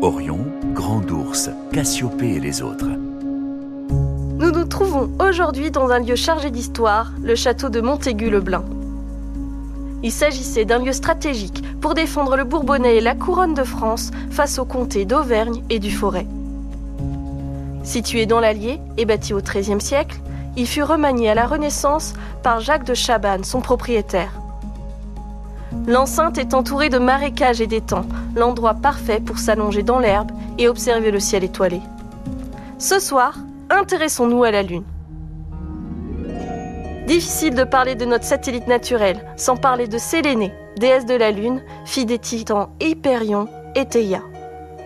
Orion, Grand Ours, Cassiopée et les autres. Nous nous trouvons aujourd'hui dans un lieu chargé d'histoire, le château de Montaigu-le-Blin. Il s'agissait d'un lieu stratégique pour défendre le Bourbonnais et la couronne de France face aux comtés d'Auvergne et du Forêt. Situé dans l'Allier et bâti au XIIIe siècle, il fut remanié à la Renaissance par Jacques de Chabannes, son propriétaire. L'enceinte est entourée de marécages et d'étangs, l'endroit parfait pour s'allonger dans l'herbe et observer le ciel étoilé. Ce soir, intéressons-nous à la Lune. Difficile de parler de notre satellite naturel sans parler de Sélénée, déesse de la Lune, fille des titans Hyperion et Théia.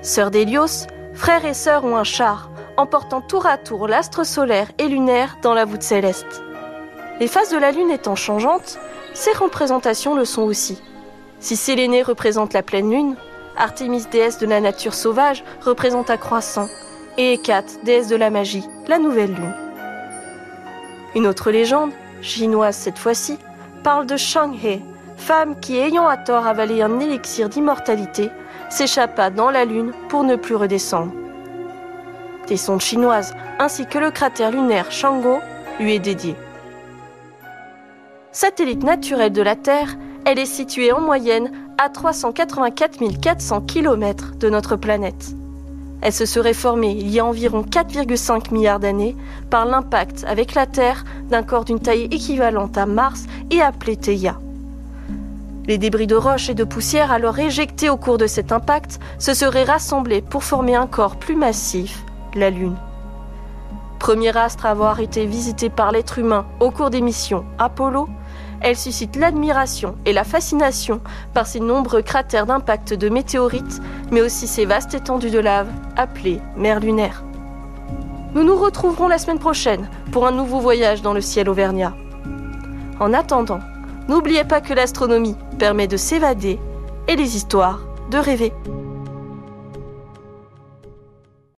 Sœur d'Hélios, frère et sœur ont un char, emportant tour à tour l'astre solaire et lunaire dans la voûte céleste. Les phases de la Lune étant changeantes, ces représentations le sont aussi. Si Sélénée représente la pleine Lune, Artémis, déesse de la nature sauvage, représente un croissant, et Hécate, déesse de la magie, la nouvelle Lune. Une autre légende, chinoise cette fois-ci, parle de Shang-He, femme qui, ayant à tort avalé un élixir d'immortalité, s'échappa dans la Lune pour ne plus redescendre. Des sondes chinoises ainsi que le cratère lunaire Shango lui est dédié. Satellite naturel de la Terre, elle est située en moyenne à 384 400 km de notre planète. Elle se serait formée il y a environ 4,5 milliards d'années par l'impact avec la Terre d'un corps d'une taille équivalente à Mars et appelé Theia. Les débris de roches et de poussière alors éjectés au cours de cet impact se seraient rassemblés pour former un corps plus massif, la Lune. Premier astre à avoir été visité par l'être humain au cours des missions Apollo, elle suscite l'admiration et la fascination par ses nombreux cratères d'impact de météorites, mais aussi ses vastes étendues de lave, appelées mer lunaire. Nous nous retrouverons la semaine prochaine pour un nouveau voyage dans le ciel auvergnat. En attendant, n'oubliez pas que l'astronomie permet de s'évader et les histoires de rêver.